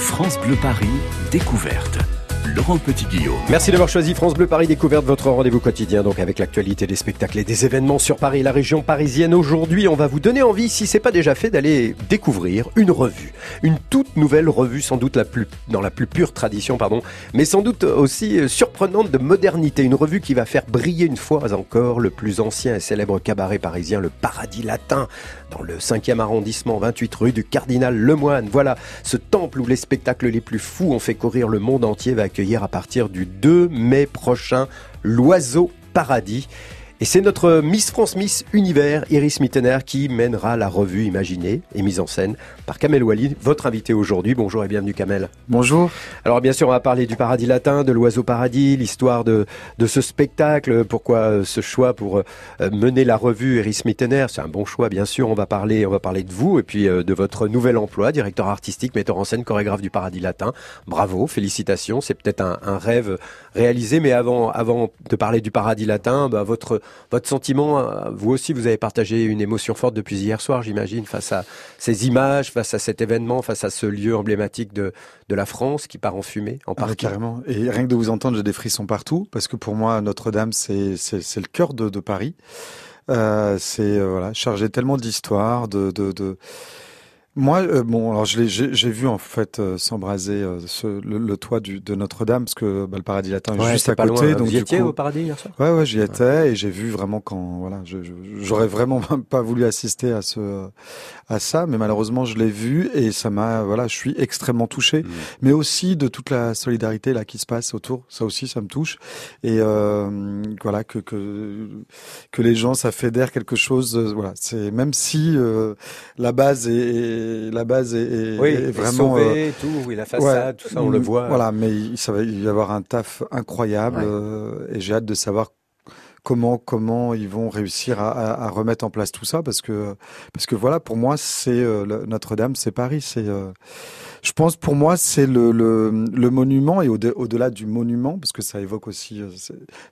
France Bleu Paris, découverte. Laurent Petit-Guillaume. Merci d'avoir choisi France Bleu Paris Découverte, votre rendez-vous quotidien, donc avec l'actualité des spectacles et des événements sur Paris, la région parisienne. Aujourd'hui, on va vous donner envie, si c'est pas déjà fait, d'aller découvrir une revue. Une toute nouvelle revue, sans doute la plus, dans la plus pure tradition, pardon, mais sans doute aussi surprenante de modernité. Une revue qui va faire briller une fois encore le plus ancien et célèbre cabaret parisien, le Paradis Latin, dans le 5e arrondissement, 28 rue du Cardinal Lemoine. Voilà, ce temple où les spectacles les plus fous ont fait courir le monde entier va accueillir à partir du 2 mai prochain l'Oiseau Paradis. Et c'est notre Miss France Miss Univers, Iris Mittener, qui mènera la revue imaginée et mise en scène par Kamel Wally, votre invité aujourd'hui. Bonjour et bienvenue Kamel. Bonjour. Alors bien sûr, on va parler du paradis latin, de l'oiseau paradis, l'histoire de, de ce spectacle, pourquoi euh, ce choix pour euh, mener la revue Iris Mittener. C'est un bon choix, bien sûr. On va parler, on va parler de vous et puis euh, de votre nouvel emploi, directeur artistique, metteur en scène, chorégraphe du paradis latin. Bravo, félicitations. C'est peut-être un, un, rêve réalisé, mais avant, avant de parler du paradis latin, bah, votre votre sentiment, euh, vous aussi, vous avez partagé une émotion forte depuis hier soir, j'imagine, face à ces images, face à cet événement, face à ce lieu emblématique de, de la France qui part en fumée, en partie. Ah, carrément. Et rien que de vous entendre, j'ai des frissons partout, parce que pour moi, Notre-Dame, c'est le cœur de, de Paris. Euh, c'est euh, voilà, chargé tellement d'histoire, de, de, de moi, euh, bon, alors j'ai vu en fait euh, s'embraser euh, le, le, toit du, de Notre-Dame parce que bah, le paradis latin est juste à côté. Donc, Vous y étiez au paradis hier soir? Ouais, ouais, j'y étais et j'ai vu vraiment quand voilà, j'aurais vraiment pas voulu assister à ce à ça, mais malheureusement je l'ai vu et ça m'a voilà, je suis extrêmement touché, mmh. mais aussi de toute la solidarité là qui se passe autour. Ça aussi, ça me touche et voilà que que que les gens ça fédère quelque chose. voilà, c'est même si la base est la base est, oui, vraiment sauvé, tout, oui, la façade, tout ça, on le voit. Voilà, mais ça va y avoir un taf incroyable euh, et j'ai hâte de savoir comment comment ils vont réussir à, à, remettre en place tout ça parce que parce que voilà pour moi c'est euh, Notre-Dame c'est Paris c'est euh, je pense pour moi c'est le, le, le, monument et au-delà du monument parce que ça évoque aussi, euh,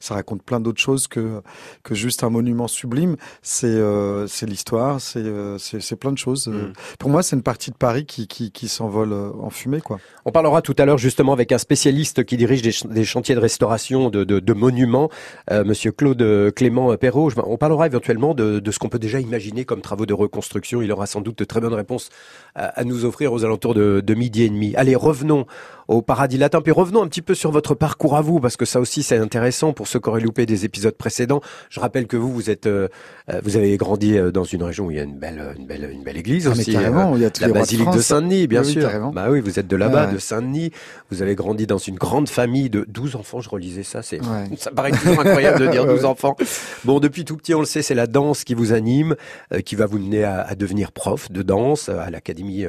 ça raconte plein d'autres choses que que juste un monument sublime. C'est euh, c'est l'histoire, c'est euh, c'est plein de choses. Mm. Pour moi, c'est une partie de Paris qui qui, qui s'envole en fumée quoi. On parlera tout à l'heure justement avec un spécialiste qui dirige des, des chantiers de restauration de, de, de monuments, euh, Monsieur Claude Clément Perrault. On parlera éventuellement de, de ce qu'on peut déjà imaginer comme travaux de reconstruction. Il aura sans doute de très bonnes réponses à, à nous offrir aux alentours de, de midi et demi. Allez, revenons au paradis latin, puis revenons un petit peu sur votre parcours à vous, parce que ça aussi c'est intéressant pour ceux qui auraient loupé des épisodes précédents. Je rappelle que vous, vous êtes, euh, euh, vous avez grandi euh, dans une région où il y a une belle, une belle, une belle église ah, aussi. carrément, il y a la basilique de, Saint-Denis, bien sûr. bah oui, vous êtes de là-bas, de Saint-Denis. Vous avez grandi dans une grande famille de 12 enfants. Je relisais ça, c'est, ça paraît toujours incroyable de dire 12 enfants. Bon, depuis tout petit, on le sait, c'est la danse qui vous anime, qui va vous mener à, à, devenir prof de danse à l'académie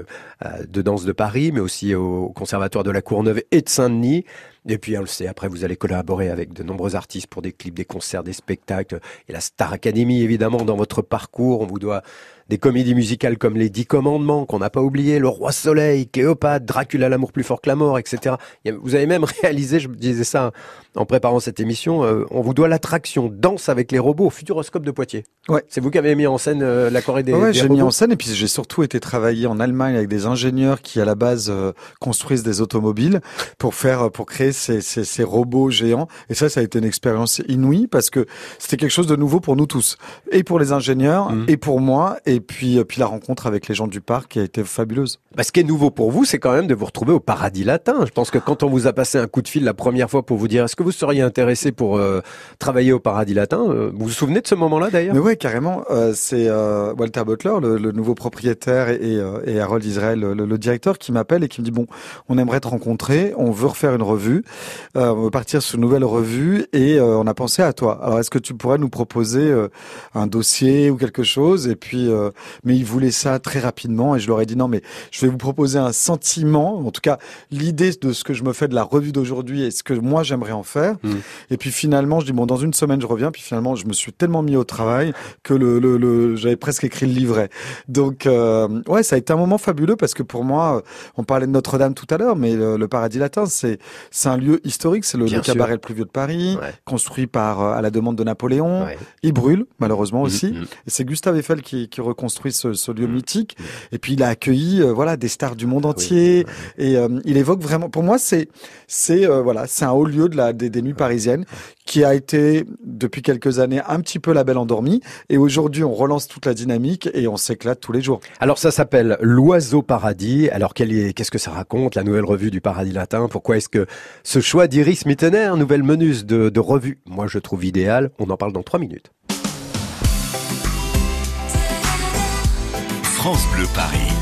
de danse de Paris, mais aussi au conservatoire de la Courneuve et de Saint-Denis. Et puis, on le sait, après, vous allez collaborer avec de nombreux artistes pour des clips, des concerts, des spectacles. Et la Star Academy, évidemment, dans votre parcours, on vous doit des comédies musicales comme Les Dix Commandements, qu'on n'a pas oublié, Le Roi Soleil, Cléopâtre, Dracula, l'amour plus fort que la mort, etc. Vous avez même réalisé, je disais ça en préparant cette émission, euh, on vous doit l'attraction Danse avec les robots au Futuroscope de Poitiers. Ouais. C'est vous qui avez mis en scène euh, la Corée des, ouais, j'ai mis en scène et puis j'ai surtout été travailler en Allemagne avec des ingénieurs qui à la base euh, construisent des automobiles pour faire, pour créer ces, ces, ces, robots géants. Et ça, ça a été une expérience inouïe parce que c'était quelque chose de nouveau pour nous tous, et pour les ingénieurs, mmh. et pour moi, et et puis, euh, puis la rencontre avec les gens du parc qui a été fabuleuse. Bah, ce qui est nouveau pour vous, c'est quand même de vous retrouver au paradis latin. Je pense que quand on vous a passé un coup de fil la première fois pour vous dire est-ce que vous seriez intéressé pour euh, travailler au paradis latin, euh, vous vous souvenez de ce moment-là d'ailleurs? Mais oui, carrément. Euh, c'est euh, Walter Butler, le, le, nouveau propriétaire, et, et Harold Israel, le, le directeur, qui m'appelle et qui me dit bon, on aimerait te rencontrer, on veut refaire une revue, on veut partir sur une nouvelle revue et on a pensé à toi. Alors est-ce que tu pourrais nous proposer un dossier ou quelque chose? Et puis euh, mais ils voulaient ça très rapidement et je leur ai dit non, mais je vais vous proposer un sentiment, en tout cas l'idée de ce que je me fais de la revue d'aujourd'hui et ce que moi j'aimerais en faire. Mmh. Et puis finalement, je dis bon, dans une semaine je reviens. Puis finalement, je me suis tellement mis au travail que le, le, le j'avais presque écrit le livret. Donc euh, ouais, ça a été un moment fabuleux parce que pour moi, on parlait de Notre-Dame tout à l'heure, mais le, le paradis latin, c'est c'est un lieu historique, c'est le, cabaret le plus vieux de Paris, construit par à la demande de Napoléon. Il brûle malheureusement aussi. Mm, mm. Et c'est Gustave Eiffel qui, qui reconstruit ce, ce lieu mythique. Et puis il a accueilli voilà des stars du monde entier. Et il évoque vraiment. Pour moi, c'est c'est voilà, c'est un haut lieu de la des, des nuits parisiennes qui a été depuis quelques années un petit peu la belle endormie. Et aujourd'hui, on relance toute la dynamique et on s'éclate tous les jours. Alors ça s'appelle l'oiseau paradis. Alors qu'est-ce que ça raconte, la nouvelle revue du paradis latin? Pourquoi est-ce que ce choix d'Iris Mittener, nouvelle menus de, de revue, moi je trouve idéal. On en parle dans trois minutes. France Bleu Paris.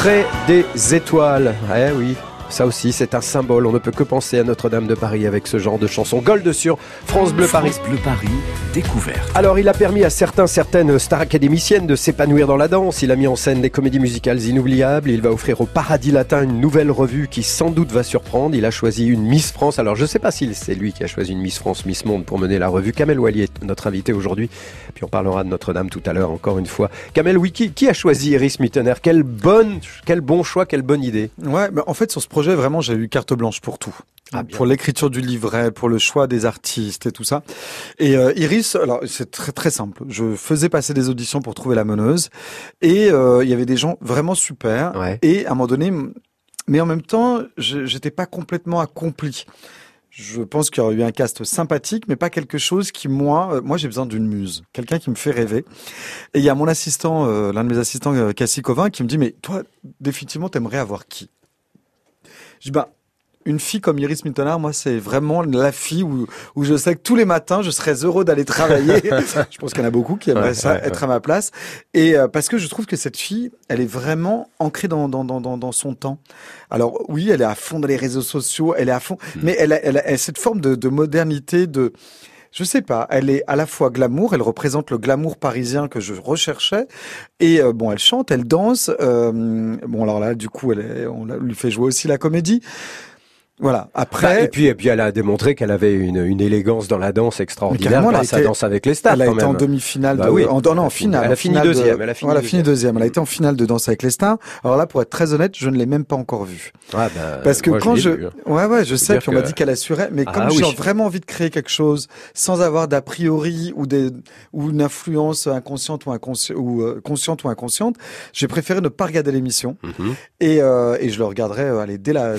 Près des étoiles. Eh oui, ça aussi, c'est un symbole. On ne peut que penser à Notre-Dame de Paris avec ce genre de chanson. Gold sur France Bleu Paris. Bleu Paris, découverte. Alors, il a permis à certains, certaines stars académiciennes de s'épanouir dans la danse. Il a mis en scène des comédies musicales inoubliables. Il va offrir au Paradis Latin une nouvelle revue qui sans doute va surprendre. Il a choisi une Miss France. Alors, je ne sais pas si c'est lui qui a choisi une Miss France, Miss Monde pour mener la revue. Kamel Wally est notre invité aujourd'hui. Puis on parlera de Notre-Dame tout à l'heure, encore une fois. Kamel Wiki, qui a choisi Iris Mittener? Quel bonne, quel bon choix, quelle bonne idée. Ouais, mais en fait, sur ce projet, vraiment, j'ai eu carte blanche pour tout. Ah, pour l'écriture du livret, pour le choix des artistes et tout ça. Et euh, Iris, alors c'est très très simple. Je faisais passer des auditions pour trouver la meneuse, et euh, il y avait des gens vraiment super. Et à un moment donné, mais en même temps, j'étais pas complètement accompli. je pense qu'il y aurait eu un cast sympathique, mais pas quelque chose qui, moi, euh, moi j'ai besoin d'une muse, quelqu'un qui me fait rêver. Et il y a mon assistant, euh, l'un de mes assistants, Cassie Covin, qui me dit, mais toi, définitivement, t'aimerais avoir qui? Je dis, bah, une fille comme Iris Mittenard, moi, c'est vraiment la fille où, où je sais que tous les matins, je serais heureux d'aller travailler. je pense qu'il y en a beaucoup qui aimeraient ça, être à ma place. Et euh, parce que je trouve que cette fille, elle est vraiment ancrée dans, dans, dans, dans, son temps. Alors oui, elle est à fond dans les réseaux sociaux, elle est à fond, hmm. mais elle a, elle a, cette forme de, de modernité, de je sais pas, elle est à la fois glamour, elle représente le glamour parisien que je recherchais, et euh, bon, elle chante, elle danse. Euh, bon, alors là, du coup, elle est, on lui fait jouer aussi la comédie. Voilà. Après. Bah, et puis, et puis, elle a démontré qu'elle avait une, une élégance dans la danse extraordinaire grâce à Danse avec les stars. Elle a été en demi-finale. Bah, oui. en, non, en finale. Elle a fini deuxième. Elle a fini, deuxième. deuxième. Elle a été en finale de Danse avec les stars. Alors là, pour être très honnête, je ne l'ai même pas encore vue. Ah bah, Parce que quand je, hein. ouais, ouais, je sais. qu'on m'a dit qu'elle assurait. Mais ah comme j'ai vraiment envie de créer quelque chose sans avoir d'a priori ou des ou une influence inconsciente ou inconsciente ou euh, consciente ou inconsciente, j'ai préféré ne pas regarder l'émission. Mhm. Et euh, et je le regarderai. Euh, allez, dès la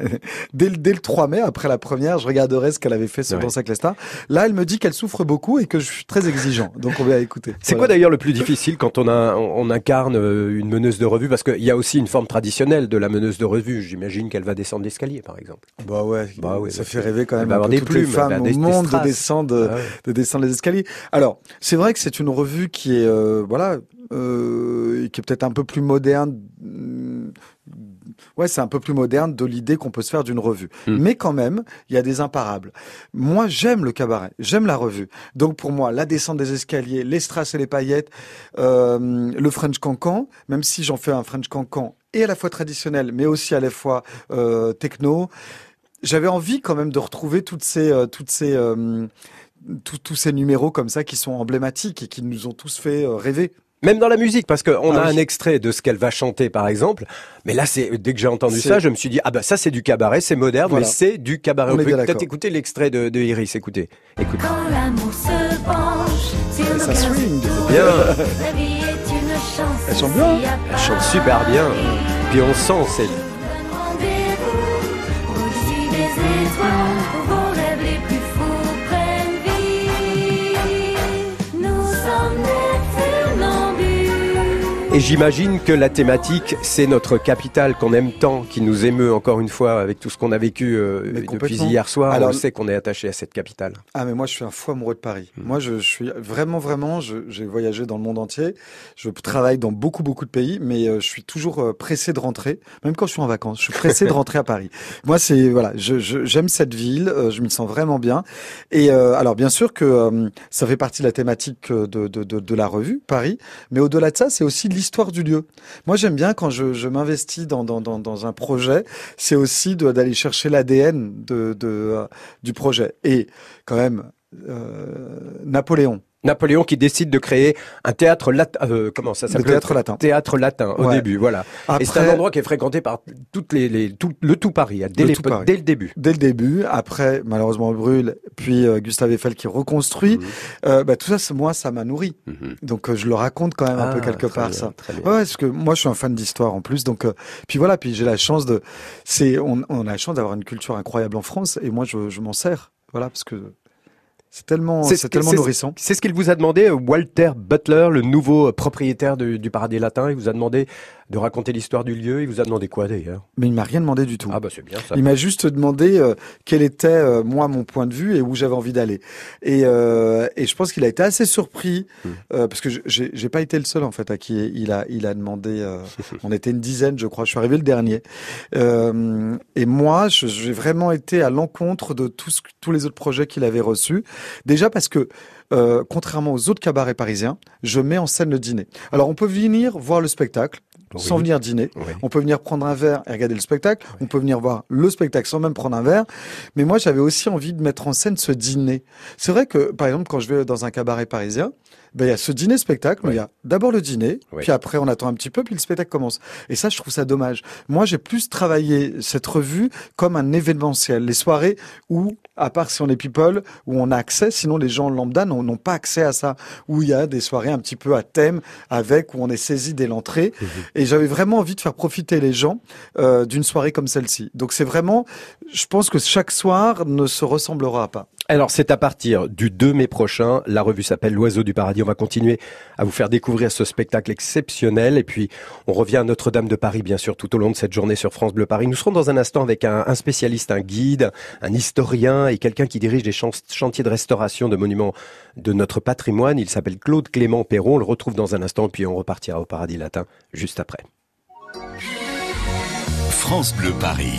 dès, dès le 3 mai après la première, je regarderai ce qu'elle avait fait sur Danse avec les stars. Là, elle me dit qu'elle souffre beaucoup et que je suis très exigeant. Donc on va écouter. C'est quoi d'ailleurs le plus difficile quand on, a, on, incarne euh, une meneuse de revue? Parce qu'il y a aussi une forme traditionnelle de la meneuse de revue. J'imagine qu'elle va descendre l'escalier, par exemple. Bah ouais, bah ouais ça fait rêver quand même un peu toutes les femmes au monde de descendre, ah de descendre les escaliers. Alors, c'est vrai que c'est une revue qui est, euh, voilà, euh, qui est peut-être un peu plus moderne ouais, c'est un peu plus moderne de l'idée qu'on peut se faire d'une revue. Hmm. Mais quand même, il y a des imparables. Moi, j'aime le cabaret, j'aime la revue. Donc pour moi, la descente des escaliers, les strass et les paillettes, euh, le French Cancan, même si j'en fais un French Cancan et à la fois traditionnel, mais aussi à la fois euh, techno. J'avais envie quand même de retrouver toutes ces, euh, toutes ces, tous ces numéros comme ça qui sont emblématiques et qui nous ont tous fait rêver. Même dans la musique, parce qu'on ah a un extrait de ce qu'elle va chanter, par exemple. Mais là, c'est dès que j'ai entendu ça, je me suis dit ah bah ça c'est du cabaret, c'est moderne, mais c'est du cabaret. On, peut peut-être écouter l'extrait de, de, Iris. Écoutez, écoutez. Quand l'amour se penche ça swing. Bien. La vie est une chance. Elle chante bien. Elle chante super bien. Puis on sent c'est. Et j'imagine que la thématique, c'est notre capitale qu'on aime tant, qui nous émeut encore une fois avec tout ce qu'on a vécu euh, depuis hier soir. Alors, on sait qu'on est attaché à cette capitale. Ah mais moi je suis un fou amoureux de Paris. Hmm. Moi je, suis vraiment vraiment, j'ai voyagé dans le monde entier. Je travaille dans beaucoup beaucoup de pays, mais euh, je suis toujours euh, pressé de rentrer, même quand je suis en vacances. Je suis pressé de rentrer à Paris. Moi c'est voilà, j'aime je, cette ville, je m'y sens vraiment bien. Et alors bien sûr que ça fait partie de la thématique de, de, de, de la revue Paris, mais au-delà de ça, c'est aussi l'histoire du lieu. Moi, j'aime bien quand je, m'investis dans, un projet, c'est aussi d'aller chercher l'ADN euh, du projet. Et quand même, euh, Napoléon, Napoléon qui décide de créer un théâtre latin. Euh, comment ça s'appelle Théâtre latin. Théâtre latin au début, voilà. Et c'est un endroit qui est fréquenté par toutes les, les tout, le tout Paris, dès, le dès le début. Dès le début. Après, malheureusement, brûle. Puis euh, Gustave Eiffel qui reconstruit. Euh, bah, tout ça, moi, ça m'a nourri. Mhm. Donc je le raconte quand même un peu ah, quelque part ça. Ouais, parce que moi, je suis un fan d'histoire en plus. Donc puis voilà. Puis j'ai la chance de. C'est on, on, a la chance d'avoir une culture incroyable en France et moi, je, je m'en sers. Voilà, parce que c'est tellement, c'est tellement nourrissant. C'est ce qu'il vous a demandé, Walter Butler, le nouveau propriétaire du, du Paradis Latin. Il vous a demandé de raconter l'histoire du lieu. Il vous a demandé quoi d'ailleurs? Mais il m'a rien demandé du tout. Ah bah c'est bien ça. Il m'a juste demandé euh, quel était euh, moi mon point de vue et où j'avais envie d'aller. Et, euh, et je pense qu'il a été assez surpris hmm. parce que j'ai pas été le seul en fait à qui il a il a demandé. on était une dizaine, je crois. Je suis arrivé le dernier. et moi, j'ai vraiment été à l'encontre de tous tous les autres projets qu'il avait reçus. Déjà parce que contrairement aux autres cabarets parisiens, je mets en scène le dîner. Alors on peut venir voir le spectacle, sans venir dîner. On peut venir prendre un verre et regarder le spectacle. On peut venir voir le spectacle sans même prendre un verre. Mais moi, j'avais aussi envie de mettre en scène ce dîner. C'est vrai que, par exemple, quand je vais dans un cabaret parisien, ben, il y a ce dîner spectacle, mais il y a d'abord le dîner, puis après on attend un petit peu, puis le spectacle commence. Et ça, je trouve ça dommage. Moi, j'ai plus travaillé cette revue comme un événementiel. Les soirées où, à part si on est people, où on a accès, sinon les gens lambda n'ont pas accès à ça. Où il y a des soirées un petit peu à thème, avec où on est saisi dès l'entrée. Et j'avais vraiment envie de faire profiter les gens euh, d'une soirée comme celle-ci. Donc c'est vraiment, je pense que chaque soir ne se ressemblera pas. Alors c'est à partir du 2 mai prochain, la revue s'appelle L'Oiseau du Paradis. On va continuer à vous faire découvrir ce spectacle exceptionnel et puis on revient à Notre-Dame de Paris bien sûr tout au long de cette journée sur France Bleu Paris. Nous serons dans un instant avec un, un spécialiste, un guide, un historien et quelqu'un qui dirige des chan- chantiers de restauration de monuments de notre patrimoine. Il s'appelle Claude Clément Perron. On le retrouve dans un instant puis on repartira au Paradis Latin juste après. France Bleu Paris.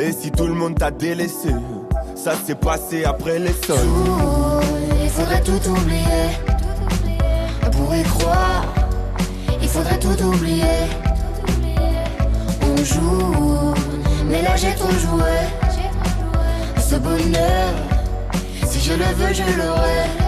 Et si tout le monde t'a délaissé, ça s'est passé après les sols. Il faudrait tout oublier. On pourrait croire, il faudrait tout oublier. On joue, mais là j'ai trop joué. Ce bonheur, si je le veux, je l'aurai.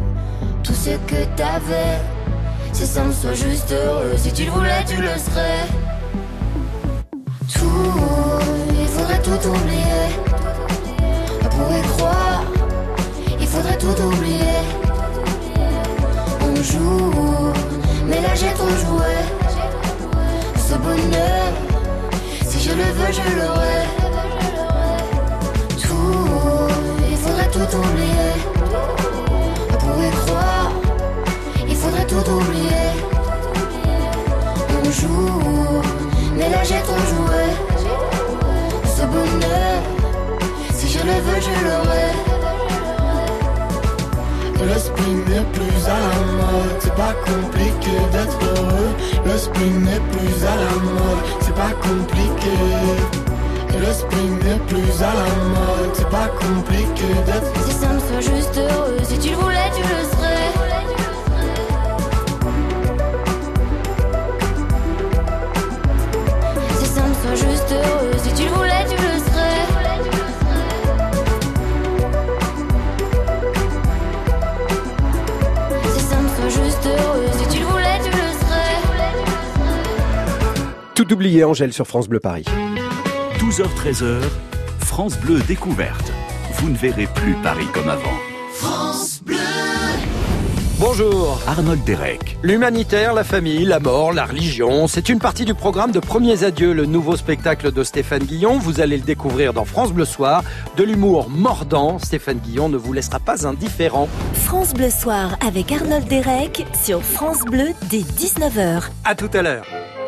ce que t'avais. Si ça me soit juste heureux, si tu le voulais, tu le serais. Tout, il faudrait tout oublier. On pourrait croire, il faudrait tout oublier. On joue, mais là j'ai trop joué. Ce bonheur, si je le veux, je l'aurai. Tout, il faudrait tout oublier. On pourrait croire, tout. On joue, mais là j'ai trop joué. Ce bonheur, si je le veux, je l'aurai. Le spin n'est plus à la mode, c'est pas compliqué d'être heureux. Le spin n'est plus à la mode, c'est pas compliqué. Le spin n'est plus à la mode, c'est pas compliqué d'être Si ça me soit juste heureux, si tu le voulais, tu le serais. Heureux, si tu le voulais, tu le serais. Si ça me soit juste heureux, si tu le voulais, tu le serais. Tout oublié Angèle sur France Bleu Paris. 12h-13h, France Bleu découverte. Vous ne verrez plus Paris comme avant. Bonjour. Arnold Derek. L'humanitaire, la famille, la mort, la religion, c'est une partie du programme de Premiers Adieux, le nouveau spectacle de Stéphane Guillon. Vous allez le découvrir dans France Bleu Soir. De l'humour mordant, Stéphane Guillon ne vous laissera pas indifférent. France Bleu Soir avec Arnold Derek sur France Bleu dès 19h. À tout à l'heure.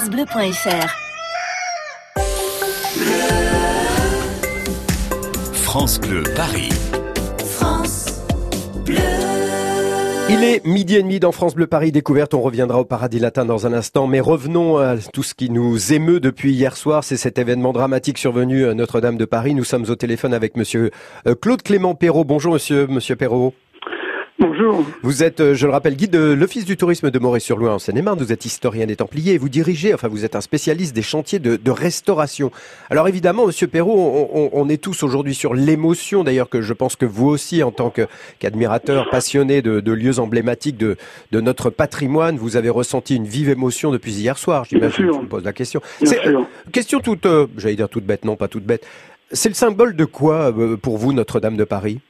francebleu.fr. France Bleu Paris. France Bleu. Il est midi et demi dans France Bleu Paris Découverte. On reviendra au paradis latin dans un instant, mais revenons à tout ce qui nous émeut depuis hier soir. C'est cet événement dramatique survenu à Notre-Dame de Paris. Nous sommes au téléphone avec monsieur euh, Claude Clément Perrault. Bonjour monsieur, monsieur Perrault. Bonjour. Vous êtes, euh, je le rappelle, guide de l'Office du tourisme de Moret-sur-Loing en Seine-et-Marne. Vous êtes historien des Templiers et vous dirigez, enfin vous êtes un spécialiste des chantiers de, de restauration. Alors évidemment, Monsieur Perrault, on, on, on est tous aujourd'hui sur l'émotion, d'ailleurs que je pense que vous aussi, en tant qu'admirateur passionné de, de, lieux emblématiques de, de, notre patrimoine, vous avez ressenti une vive émotion depuis hier soir. J'imagine. Je vous pose la question. Euh, question toute, euh, j'allais dire toute bête, non pas toute bête. C'est le symbole de quoi euh, pour vous Notre-Dame de Paris?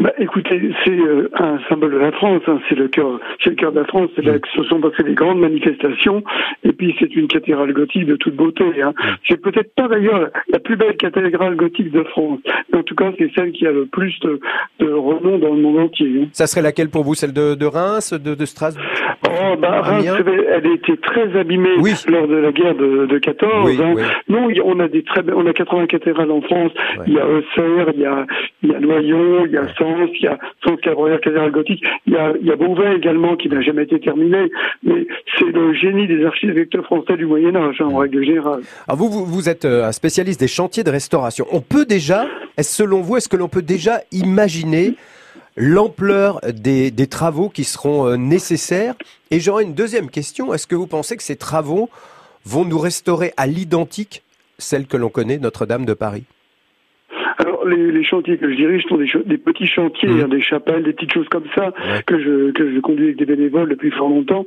Bah, écoutez, c'est euh, un symbole de la France, hein, c'est le cœur, c'est le cœur de la France. C'est là que se sont passées des grandes manifestations, et puis c'est une cathédrale gothique de toute beauté. Hein. C'est peut-être pas d'ailleurs la plus belle cathédrale gothique de France, mais en tout cas c'est celle qui a le plus de, de renom dans le monde entier. Hein. Ça serait laquelle pour vous, celle de, de Reims, de, de Strasbourg? Oh, bah, Reims, elle a été très abîmée oui. lors de la guerre de, de 14. Oui, hein. oui. Non, on a des très, on a 80 cathédrales en France. Il y a Auxerre, il y a, il y a Noyon, il y a Il y a gothique. Il y a, Beauvais également qui n'a jamais été terminé. Mais c'est le génie des architectes français du Moyen Âge, hein, en règle générale. Alors vous, vous, vous êtes euh, un spécialiste des chantiers de restauration. On peut déjà, est-ce selon vous, est-ce que l'on peut déjà imaginer l'ampleur des, des, travaux qui seront euh, nécessaires? Et j'aurais une deuxième question. Est-ce que vous pensez que ces travaux vont nous restaurer à l'identique celle que l'on connaît, Notre-Dame de Paris? Les, les, chantiers que je dirige sont des, des petits chantiers, mmh. hein, des chapelles, des petites choses comme ça ouais. que je que je conduis avec des bénévoles depuis fort longtemps.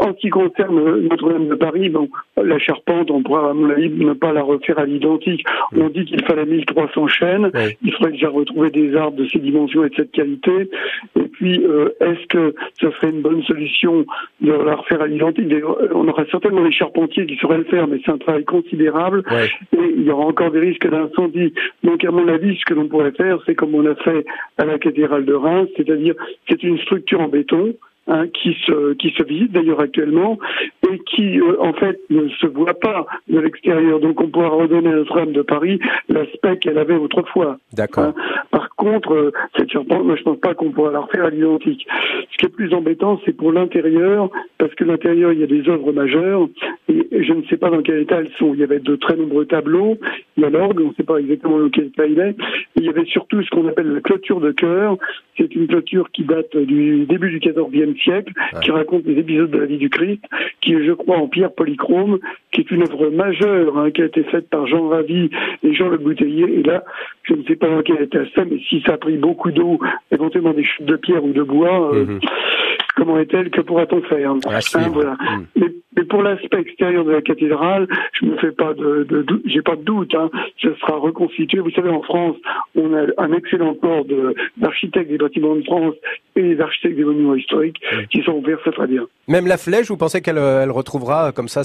En ce qui concerne Notre-Dame de Paris, bon, la charpente, on pourra à mon avis ne pas la refaire à l'identique. Mmh. On dit qu'il fallait 1300 chaînes, ouais. il faudrait déjà retrouver des arbres de ces dimensions et de cette qualité. Et puis, euh, est-ce que ce serait une bonne solution de la refaire à l'identique? On aura certainement des charpentiers qui sauraient le faire, mais c'est un travail considérable ouais. et il y aura encore des risques d'incendie. Donc à mon avis, ce que l'on pourrait faire, c'est comme on a fait à la cathédrale de Reims, c'est-à-dire c'est une structure en béton Hein, qui se qui se visite d'ailleurs actuellement et qui euh, en fait ne se voit pas de l'extérieur. Donc on pourra redonner à Notre-Dame de Paris l'aspect qu'elle avait autrefois. D'accord. Hein. Par contre, euh, cette charpente, moi je pense pas qu'on pourra la refaire à l'identique. Ce qui est plus embêtant, c'est pour l'intérieur, parce que l'intérieur il y a des œuvres majeures et je ne sais pas dans quel état elles sont. Il y avait de très nombreux tableaux, il y a l'orgue, on ne sait pas exactement dans quel état il est. il y avait surtout ce qu'on appelle la clôture de cœur. C'est une clôture qui date du début du XIVe siècle, Ouais. qui raconte les épisodes de la vie du Christ, qui est, je crois, en pierre polychrome, qui est une œuvre majeure, hein, qui a été faite par Jean Ravi et Jean Le Bouteiller. Et là, je ne sais pas dans quel état c'est, mais si ça a pris beaucoup d'eau, éventuellement des chutes de pierre ou de bois, euh, Mhm. comment est-elle Que pourra-t-on faire? Suivre. Hein, voilà. Mais, mais pour l'aspect extérieur de la cathédrale, je me fais pas de, de, doute- j'ai pas de doute. Hein, ce sera reconstitué. Vous savez, en France, on a un excellent corps de- d'architectes des bâtiments de France et des architectes des monuments historiques Oui. qui sont ouverts très très bien. Même la flèche, vous pensez qu'elle euh, elle retrouvera euh, comme ça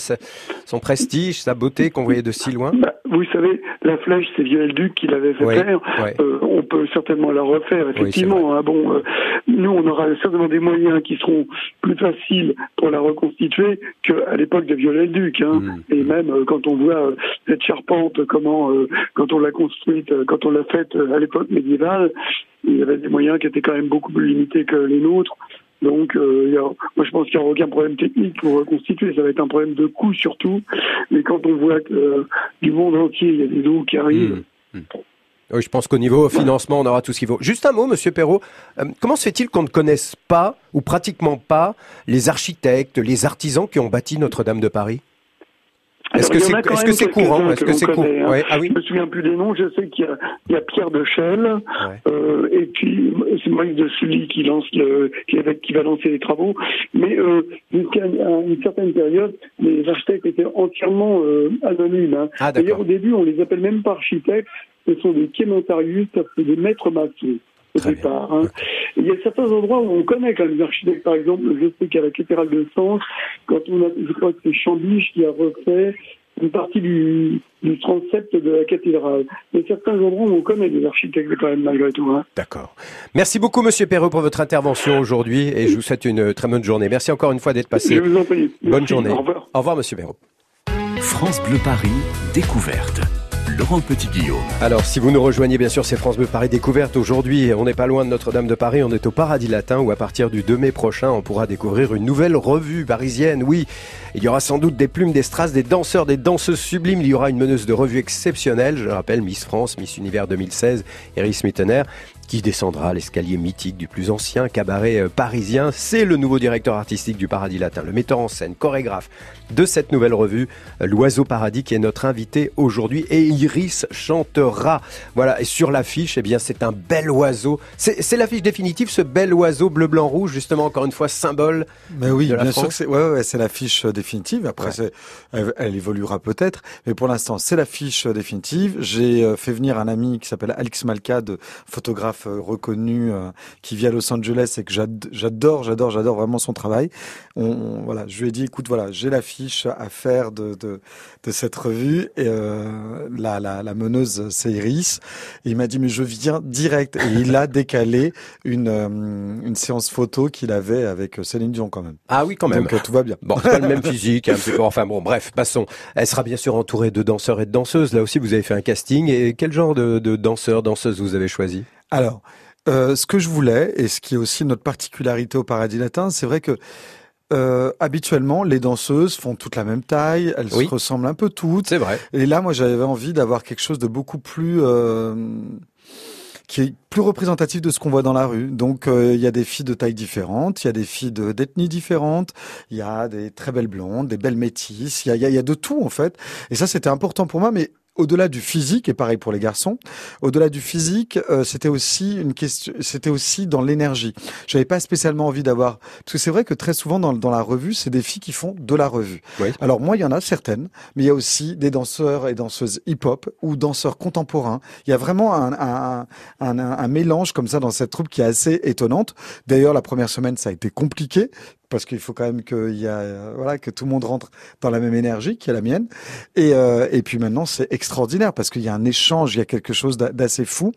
son prestige, sa beauté qu'on voyait de si loin? Bah, vous savez, la flèche, c'est Viollet-le-Duc qui l'avait fait Oui, faire. Euh, on peut certainement la refaire, effectivement. hein. bon, euh, nous, on aura certainement des moyens qui seront plus faciles pour la reconstituer qu'à l'époque de Viollet-le-Duc. Hein. Mm. Et même euh, quand on voit euh, cette charpente, comment, euh, quand on l'a construite, quand on l'a faite à l'époque médiévale, il y avait des moyens qui étaient quand même beaucoup plus limités que les nôtres. Donc, euh, il y a- moi, je pense qu'il n'y aura aucun problème technique pour reconstituer. Ça va être un problème de coût surtout. Mais quand on voit que euh, du monde entier, il y a des eaux qui arrivent. Mm. Mm. Oui, je pense qu'au niveau financement, on aura tout ce qu'il faut. Juste un mot, Monsieur Perrault. Euh, comment se fait-il qu'on ne connaisse pas, ou pratiquement pas, les architectes, les artisans qui ont bâti Notre-Dame de Paris? Est-ce que c'est est -ce c'est courant? Est-ce que c'est courant? ouais. ah, oui. Je me souviens plus des noms. Je sais qu'il y, y, a Pierre de Chelles ouais. euh, et puis c'est Maurice de Sully qui lance le, qui, qui, va lancer les travaux. Mais euh, jusqu'à une certaine période, les architectes étaient entièrement euh, anonymes. Hein. Ah, D'ailleurs, au début, on les appelle même pas architectes. Ce sont des kémentarius, c'est des maîtres maçons au départ. Hein. Il y a certains endroits où on connaît quand même les architectes. Par exemple, je sais qu'à la cathédrale de Sens, quand on a, je crois que c'est Chambiche qui a refait une partie du, du transept de la cathédrale. Mais certains endroits où on connaît des architectes quand même malgré tout. Hein. D'accord. Merci beaucoup Monsieur Perreux pour votre intervention aujourd'hui et je vous souhaite une très bonne journée. Merci encore une fois d'être passé. Je vous en prie. Bonne journée. Au revoir. Au revoir Monsieur Perreux. France Bleu Paris, découverte. Laurent Petit-Guillaume. Alors, si vous nous rejoignez, bien sûr, c'est France Bleu Paris Découverte. Aujourd'hui, on n'est pas loin de Notre-Dame de Paris, on est au Paradis Latin où à partir du 2 mai prochain, on pourra découvrir une nouvelle revue parisienne. Oui, il y aura sans doute des plumes, des strass, des danseurs, des danseuses sublimes. Il y aura une meneuse de revue exceptionnelle, je le rappelle, Miss France, Miss Univers 2016, Eris Mittener qui descendra l'escalier mythique du plus ancien cabaret euh, parisien. C'est le nouveau directeur artistique du Paradis Latin, le metteur en scène, chorégraphe de cette nouvelle revue, euh, l'Oiseau Paradis, qui est notre invité aujourd'hui. Et Iris chantera. Voilà, et sur l'affiche, eh bien, c'est un bel oiseau. C'est l'affiche définitive, ce bel oiseau bleu, blanc, rouge, justement, encore une fois, symbole. Mais oui, de la bien France. sûr que c'est ouais, ouais, c'est l'affiche définitive. Après, Ouais. c'est- elle, elle évoluera peut-être, mais pour l'instant, c'est l'affiche définitive. J'ai euh, fait venir un ami qui s'appelle Alex Malcade, photographe euh, reconnu, euh, qui vit à Los Angeles et que j'ad- j'adore, j'adore, j'adore vraiment son travail. On, on- voilà, je lui ai dit, écoute, voilà, j'ai l'affiche à faire de, de, de cette revue et euh, la, la, la meneuse, c'est Iris. Et il m'a dit, mais je viens direct. Et il a décalé une, une séance photo qu'il avait avec Céline Dion quand même. Ah oui, quand même. Donc tout va bien. Bon, pas le même physique, un petit peu. Enfin bon, bref, passons. Elle sera bien sûr entourée de danseurs et de danseuses. Là aussi, vous avez fait un casting. Et quel genre de, de danseurs, danseuses vous avez choisi? Alors, euh, ce que je voulais, et ce qui est aussi notre particularité au Paradis Latin, c'est vrai que euh, habituellement, les danseuses font toutes la même taille, elles Oui. se ressemblent un peu toutes. C'est vrai. Et là, moi, j'avais envie d'avoir quelque chose de beaucoup plus euh, qui est plus représentatif de ce qu'on voit dans la rue. Donc, euh, il y a des filles de tailles différentes, il y a des filles de- d'ethnies différentes, il y a des très belles blondes, des belles métisses, il y a, y a- il y a de tout en fait. Et ça, c'était important pour moi, mais au-delà du physique, et pareil pour les garçons, au-delà du physique, euh, c'était aussi une question, c'était aussi dans l'énergie. J'avais pas spécialement envie d'avoir, parce que c'est vrai que très souvent dans, dans la revue, c'est des filles qui font de la revue. Oui. Alors moi, il y en a certaines, mais il y a aussi des danseurs et danseuses hip-hop ou danseurs contemporains. Il y a vraiment un, un, un, un- un mélange comme ça dans cette troupe qui est assez étonnante. D'ailleurs, la première semaine, ça a été compliqué parce qu'il faut quand même qu'il y a, voilà, que tout le monde rentre dans la même énergie qui est la mienne. Et, euh, et puis maintenant, c'est extraordinaire parce qu'il y a un échange, il y a quelque chose d'a- d'assez fou.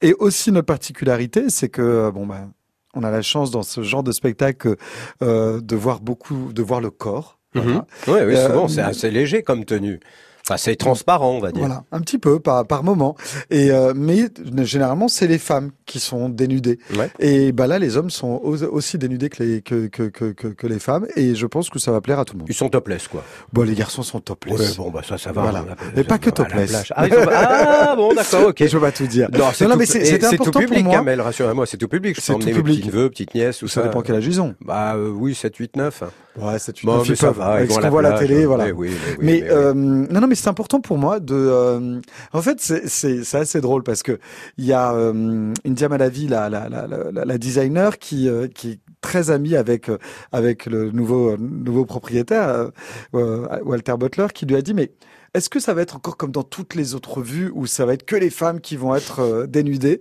Et aussi notre particularité, c'est que euh, bon ben, on a la chance dans ce genre de spectacle euh, de voir beaucoup, de voir le corps. Voilà. Oui, oui, Euh, souvent, c'est assez léger comme tenue. Enfin, c'est transparent, on va dire. Voilà, un petit peu par par moment. Et euh, mais généralement c'est les femmes qui sont dénudées. Ouais. Et bah là les hommes sont au- aussi dénudés que les que, que que que les femmes. Et je pense que ça va plaire à tout le monde. Ils sont topless, quoi. Bon les garçons sont topless. Ouais, bon, bah ça, ça va. Voilà. Mais pas que topless. Ah, sont- ah, bon, d'accord, ok. Je peux pas tout dire. Non, c'est tout, mais c'est- c'était c'est tout important pour public, moi. Kamel, rassurez-moi, c'est tout public. Je C'est peux emmener tout mes public. petits neveux, petites nièces, tout Ça ça. dépend quel âge ils ont. Bah euh, oui, 7, 8, 9. Ouais, c'est une Bon, mais ça va, avec ce qu'on voit à la télé, voilà. Mais oui, mais oui, mais mais oui. euh, non, non, mais c'est important pour moi de. euh, en fait, c'est assez drôle parce que il y a euh, India Malavi, la la la la, la designer, qui euh, qui est très amie avec euh, avec le nouveau nouveau propriétaire euh, Walter Butler, qui lui a dit mais est-ce que ça va être encore comme dans toutes les autres vues où ça va être que les femmes qui vont être euh, dénudées?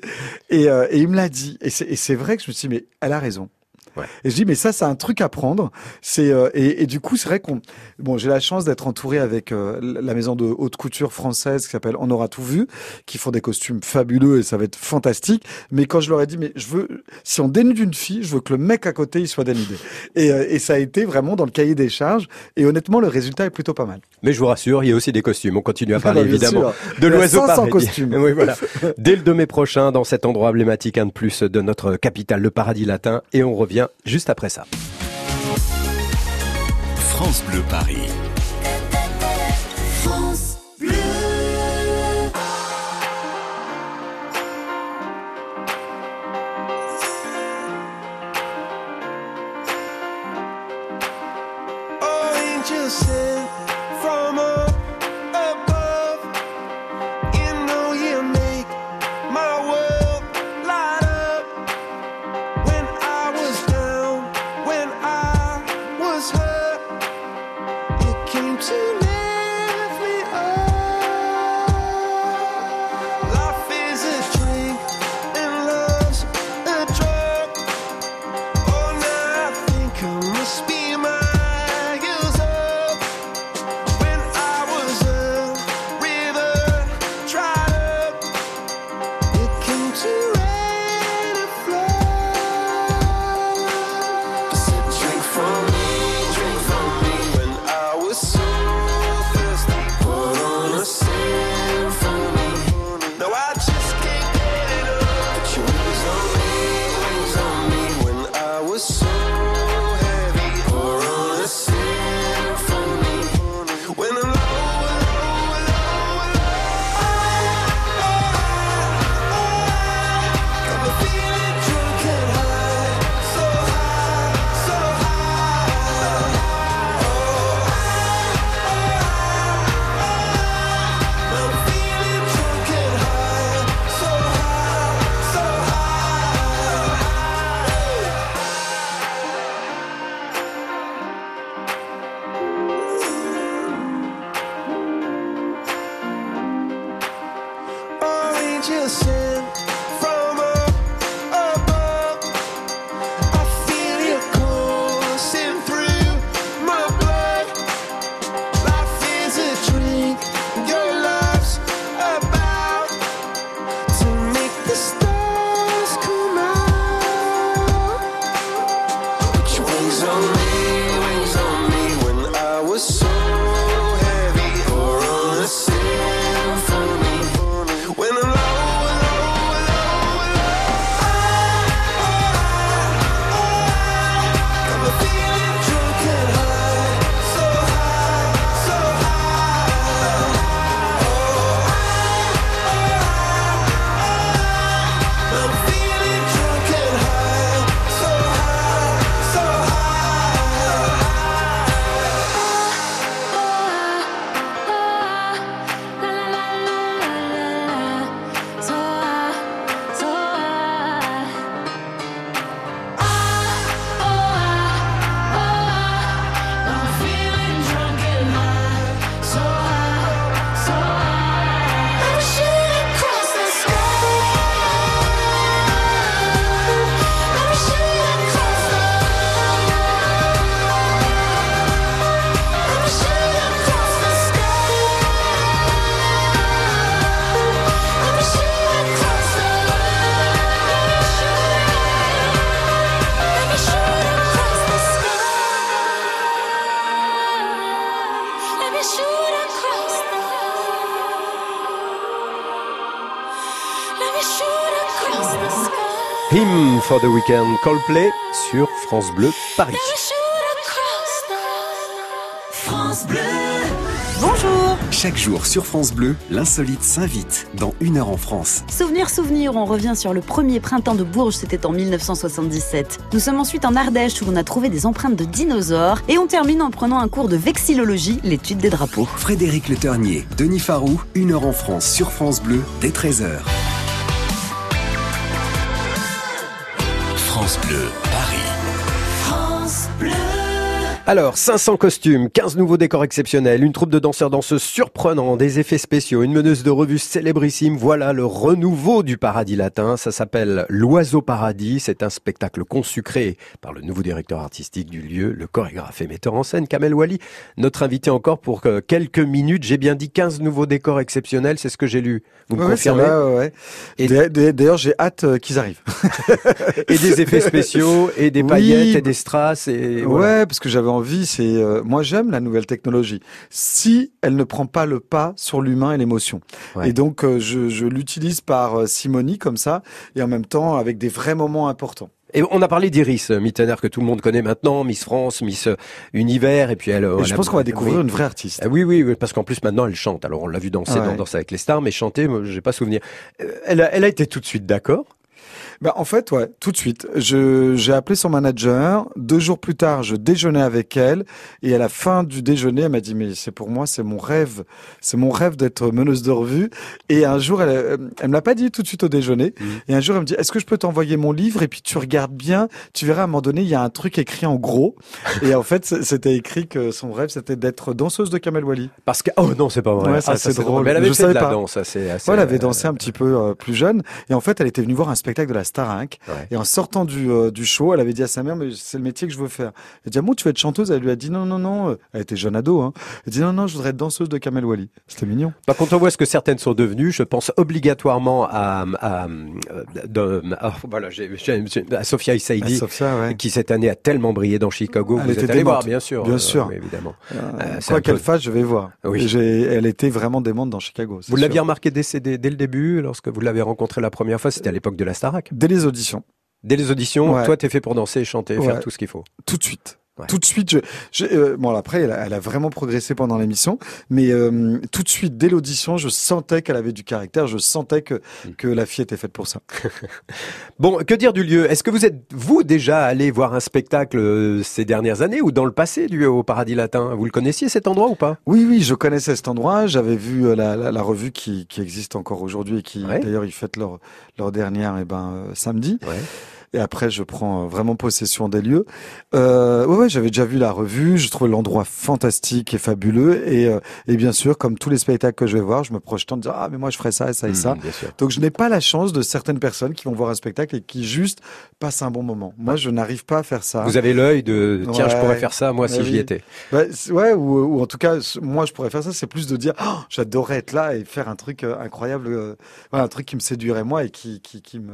Et, euh, et il me l'a dit et c'est et c'est vrai que je me suis dit mais elle a raison. Ouais. Et je dis mais ça c'est un truc à prendre. C'est euh, et, et du coup c'est vrai qu'on bon j'ai la chance d'être entouré avec euh, la maison de haute couture française qui s'appelle On aura tout vu, qui font des costumes fabuleux et ça va être fantastique. Mais quand je leur ai dit mais je veux si on dénude une fille, je veux que le mec à côté il soit dénudé. Et, euh, et ça a été vraiment dans le cahier des charges. Et honnêtement le résultat est plutôt pas mal. Mais je vous rassure, il y a aussi des costumes. On continue à parler Ah bah, bien évidemment de l'oiseau 500 paradis. costumes. Oui, voilà. Dès le 2 mai prochain, dans cet endroit emblématique, un de plus de notre capitale, le paradis latin. Et on revient juste après ça. France Bleu Paris. Him for the Weekend, Coldplay sur France Bleu Paris. France Bleu. Bonjour. Chaque jour sur France Bleu, l'insolite s'invite dans Une heure en France. Souvenir, souvenir, on revient sur le premier printemps de Bourges, c'était en 1977. Nous sommes ensuite en Ardèche où on a trouvé des empreintes de dinosaures et on termine en prenant un cours de vexillologie, l'étude des drapeaux. Frédéric Le Ternier, Denis Farou, Une heure en France sur France Bleu dès 13h. France Bleu, Alors, 500 costumes, 15 nouveaux décors exceptionnels, une troupe de danseurs-danseuses surprenants, des effets spéciaux, une meneuse de revue célébrissime. Voilà le renouveau du paradis latin. Ça s'appelle L'Oiseau Paradis. C'est un spectacle conçu, créé par le nouveau directeur artistique du lieu, le chorégraphe et metteur en scène Kamel Wally. Notre invité encore pour que quelques minutes. J'ai bien dit 15 nouveaux décors exceptionnels. C'est ce que j'ai lu. Vous me Ouais, confirmez ouais, ouais. D'ailleurs, j'ai hâte euh, qu'ils arrivent. Et des effets spéciaux, et des Oui, paillettes, et des strass, et voilà. Ouais, parce que j'avais envie, c'est euh, moi j'aime la nouvelle technologie. Si elle ne prend pas le pas sur l'humain et l'émotion. Ouais. Et donc euh, je, je l'utilise par euh, Simonie comme ça et en même temps avec des vrais moments importants. Et on a parlé d'Iris Mittener que tout le monde connaît maintenant, Miss France, Miss euh, Univers, et puis elle. Et je pense qu'on va découvrir oui. une vraie artiste. Ah oui, oui, oui, parce qu'en plus maintenant elle chante. Alors on l'a vu danser Ouais. dans Danse avec les stars, mais chanter, j'ai pas souvenir. Euh, Elle a, elle a été tout de suite d'accord. Bah, en fait, ouais, tout de suite. Je, j'ai appelé son manager. Deux jours plus tard, je déjeunais avec elle. Et à la fin du déjeuner, elle m'a dit, mais c'est pour moi, c'est mon rêve. C'est mon rêve d'être meneuse de revue. Et un jour, elle, euh, elle me l'a pas dit tout de suite au déjeuner. Et un jour, elle me dit, est-ce que je peux t'envoyer mon livre? Et puis tu regardes bien. Tu verras, à un moment donné, il y a un truc écrit en gros. et en fait, c'était écrit que son rêve, c'était d'être danseuse de Kamel Wally. Parce que oh non, c'est pas vrai. Ouais, Ah, c'est assez drôle. Mais elle avait Je fait de la pas. danse, assez. assez Ouais, elle avait euh, dansé un petit peu euh, plus jeune. Et en fait, elle était venue voir un spectacle de la Starac. Ouais. Et en sortant du, euh, du show, elle avait dit à sa mère, mais c'est le métier que je veux faire. Elle dit, ah bon, tu veux être chanteuse? Elle lui a dit, non, non, non. Elle était jeune ado, hein. Elle dit, non, non, je voudrais être danseuse de Kamel Wally. C'était mignon. Bah, quand on voit ce que certaines sont devenues, je pense obligatoirement à, à, euh, de- ah, voilà, j'ai- à Sophia Issaidi, Sophia, ouais. qui cette année a tellement brillé dans Chicago. Elle Vous était êtes allé voir, bien sûr. Bien euh, sûr. oui, évidemment. Euh, quoi qu'elle peu- fasse, je vais voir. Oui. Elle était vraiment démente dans Chicago. Vous l'aviez remarqué dès, dès, dès le début, lorsque vous l'avez rencontré la première fois, c'était à l'époque de la Starac. Dès les auditions. Dès les auditions, Ouais. toi, t'es fait pour danser, chanter, faire tout ce qu'il faut. Tout de suite. Ouais. Tout de suite, je, je- euh, bon après, elle a, elle a vraiment progressé pendant l'émission, mais euh, tout de suite, dès l'audition, je sentais qu'elle avait du caractère, je sentais que Mm. que la fille était faite pour ça. Bon, que dire du lieu? Est-ce que vous êtes, vous, déjà allé voir un spectacle euh, ces dernières années ou dans le passé du au Paradis Latin? Vous le connaissiez cet endroit ou pas? Oui, oui, je connaissais cet endroit. J'avais vu la, la, la revue qui, qui existe encore aujourd'hui et qui, Ouais. d'ailleurs, ils fêtent leur, leur dernière, et ben, samedi. Ouais. Et après je prends vraiment possession des lieux. Euh, ouais, ouais j'avais déjà vu la revue, je trouvais l'endroit fantastique et fabuleux et, euh, et bien sûr comme tous les spectacles que je vais voir, je me projette en disant ah mais moi je ferais ça et ça et Mmh, ça. Donc je n'ai pas la chance de certaines personnes qui vont voir un spectacle et qui juste passent un bon moment. Moi je n'arrive pas à faire ça. Vous avez l'œil de tiens, je pourrais faire ça moi si Ouais, j'y étais. Bah, ouais, ou, ou en tout cas, moi je pourrais faire ça, c'est plus de dire, Oh, j'adorerais être là et faire un truc euh, incroyable, euh, un truc qui me séduirait moi et qui, qui, qui me...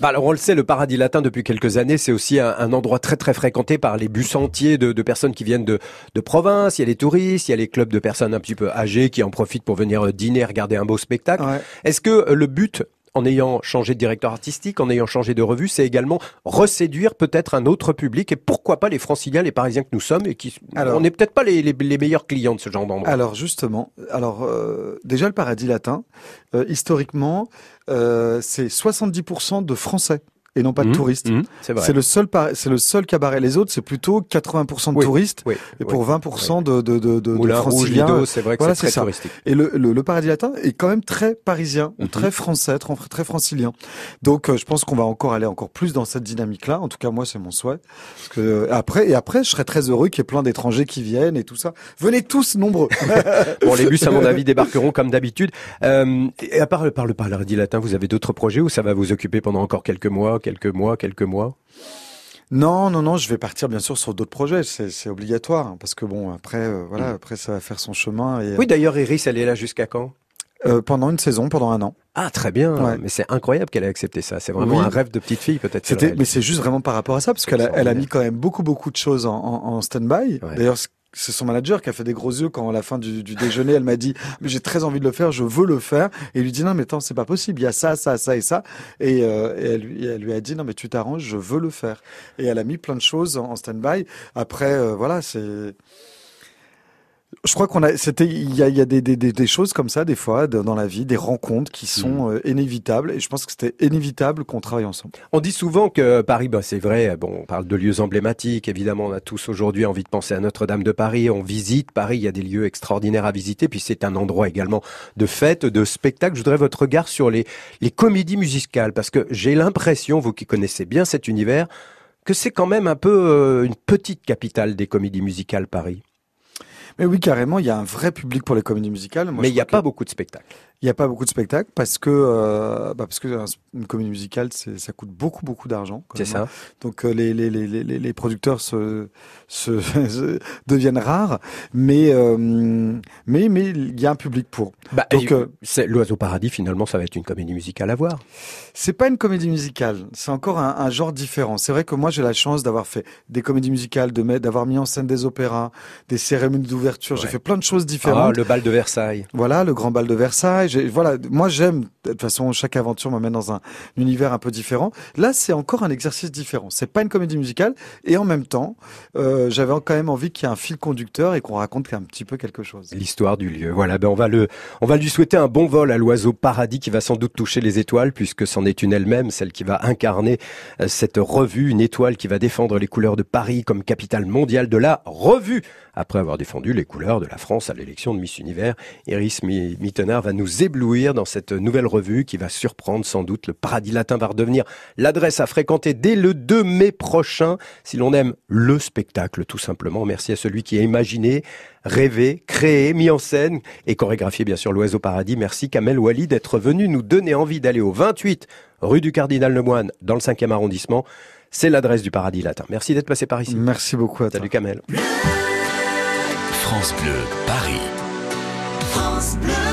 Bah alors on le sait, le Paradis Latin depuis quelques années, c'est aussi un, un endroit très très fréquenté par les bus entiers de, de personnes qui viennent de, de province. Il y a les touristes, il y a les clubs de personnes un petit peu âgées qui en profitent pour venir euh, dîner, regarder un beau spectacle. Ouais. Est-ce que euh, le but en ayant changé de directeur artistique, en ayant changé de revue, c'est également reséduire peut-être un autre public? Et pourquoi pas les franciliens, les parisiens que nous sommes et qui Alors- on n'est peut-être pas les, les, les meilleurs clients de ce genre d'endroit. Alors justement, alors euh, déjà le paradis latin, euh, historiquement, c'est 70% de Français et non pas de Mmh, touristes. mmh, c'est vrai. C'est le seul c'est le seul cabaret. Les autres, c'est plutôt 80% de Oui, touristes oui, et oui. pour 20% de, de, de, de, de Moulin franciliens. C'est vrai que Voilà, c'est très ça. touristique. Et le, le, le paradis latin est quand même très parisien, ou Mhm. très français, très, très francilien. Donc, euh, je pense qu'on va encore aller encore plus dans cette dynamique-là. En tout cas, moi, c'est mon souhait. Parce que euh, après, et après, je serais très heureux qu'il y ait plein d'étrangers qui viennent et tout ça. Venez tous nombreux. Bon, les bus, à mon avis, débarqueront comme d'habitude. Euh, et à part le, par le paradis latin, vous avez d'autres projets ou ça va vous occuper pendant encore quelques mois, quelques mois, quelques mois? Non, non, non, je vais partir bien sûr sur d'autres projets. C'est obligatoire hein, parce que bon, après, euh, voilà, après ça va faire son chemin. Et, Oui, d'ailleurs, Iris, elle est là jusqu'à quand? Euh, pendant une saison, pendant un an. Ah, très bien. Ouais. Mais c'est incroyable qu'elle ait accepté ça. C'est vraiment Oui. un rêve de petite fille, peut-être. mais c'est juste vraiment par rapport à ça, parce qu'elle a, elle a mis quand même beaucoup, beaucoup de choses en, en, en stand-by. Ouais. D'ailleurs, c- c'est son manager qui a fait des gros yeux quand à la fin du, déjeuner, elle m'a dit, mais j'ai très envie de le faire, je veux le faire. Et il lui dit, non, mais attends, c'est pas possible, il y a ça, ça, ça et ça. Et, euh, elle, lui- a dit, non, mais tu t'arranges, je veux le faire. Et elle a mis plein de choses en, en stand-by. Après, euh, voilà, c'est, je crois qu'on a, c'était, il y a, il y a des, des, des, des choses comme ça, des fois, dans la vie, des rencontres qui sont euh, inévitables. Et je pense que c'était inévitable qu'on travaille ensemble. On dit souvent que Paris, bah, c'est vrai, bon, on parle de lieux emblématiques, évidemment, on a tous aujourd'hui envie de penser à Notre-Dame de Paris, on visite Paris, il y a des lieux extraordinaires à visiter, puis c'est un endroit également de fête, de spectacle. Je voudrais votre regard sur les, les comédies musicales, parce que j'ai l'impression, vous qui connaissez bien cet univers, que c'est quand même un peu euh, une petite capitale des comédies musicales, Paris. Mais oui, carrément, il y a un vrai public pour les comédies musicales. Moi, Mais il n'y a pas beaucoup de spectacles. Il n'y a pas beaucoup de spectacles parce que euh, bah parce que un- une comédie musicale ça coûte beaucoup beaucoup d'argent. C'est hein. ça. Donc euh, les les les les, producteurs se, se se- deviennent rares, mais euh, mais mais il y a un public pour. Bah, Donc, euh, c'est l'Oiseau Paradis, finalement, ça va être une comédie musicale à voir. C'est pas une comédie musicale, c'est encore un, un genre différent. C'est vrai que moi j'ai la chance d'avoir fait des comédies musicales, de d'avoir mis en scène des opéras, des cérémonies d'ouverture. J'ai fait plein de choses Ah, différentes. le bal de Versailles. Voilà, le grand bal de Versailles. Voilà, moi j'aime. De toute façon, chaque aventure m'amène dans un univers un peu différent. Là, c'est encore un exercice différent. C'est pas une comédie musicale, et en même temps, euh, j'avais quand même envie qu'il y ait un fil conducteur et qu'on raconte un petit peu quelque chose. L'histoire du lieu. Voilà, ben on va le, on va lui souhaiter un bon vol à l'oiseau paradis qui va sans doute toucher les étoiles puisque c'en est une elle-même, celle qui va incarner euh, cette revue, une étoile qui va défendre les couleurs de Paris comme capitale mondiale de la revue. Après avoir défendu les couleurs de la France à l'élection de Miss Univers, Iris Mi- Mittenard va nous éblouir dans cette nouvelle revue qui va surprendre sans doute. Le paradis latin va redevenir l'adresse à fréquenter dès le 2 mai prochain si l'on aime le spectacle tout simplement. Merci à celui qui a imaginé, rêvé, créé, mis en scène et chorégraphié bien sûr l'Oiseau Paradis. Merci Kamel Wally d'être venu nous donner envie d'aller au 28 rue du Cardinal Lemoine dans le 5e arrondissement. C'est l'adresse du Paradis Latin. Merci d'être passé par ici. Merci beaucoup à toi. Salut Kamel. France Bleu, Paris. France Bleu.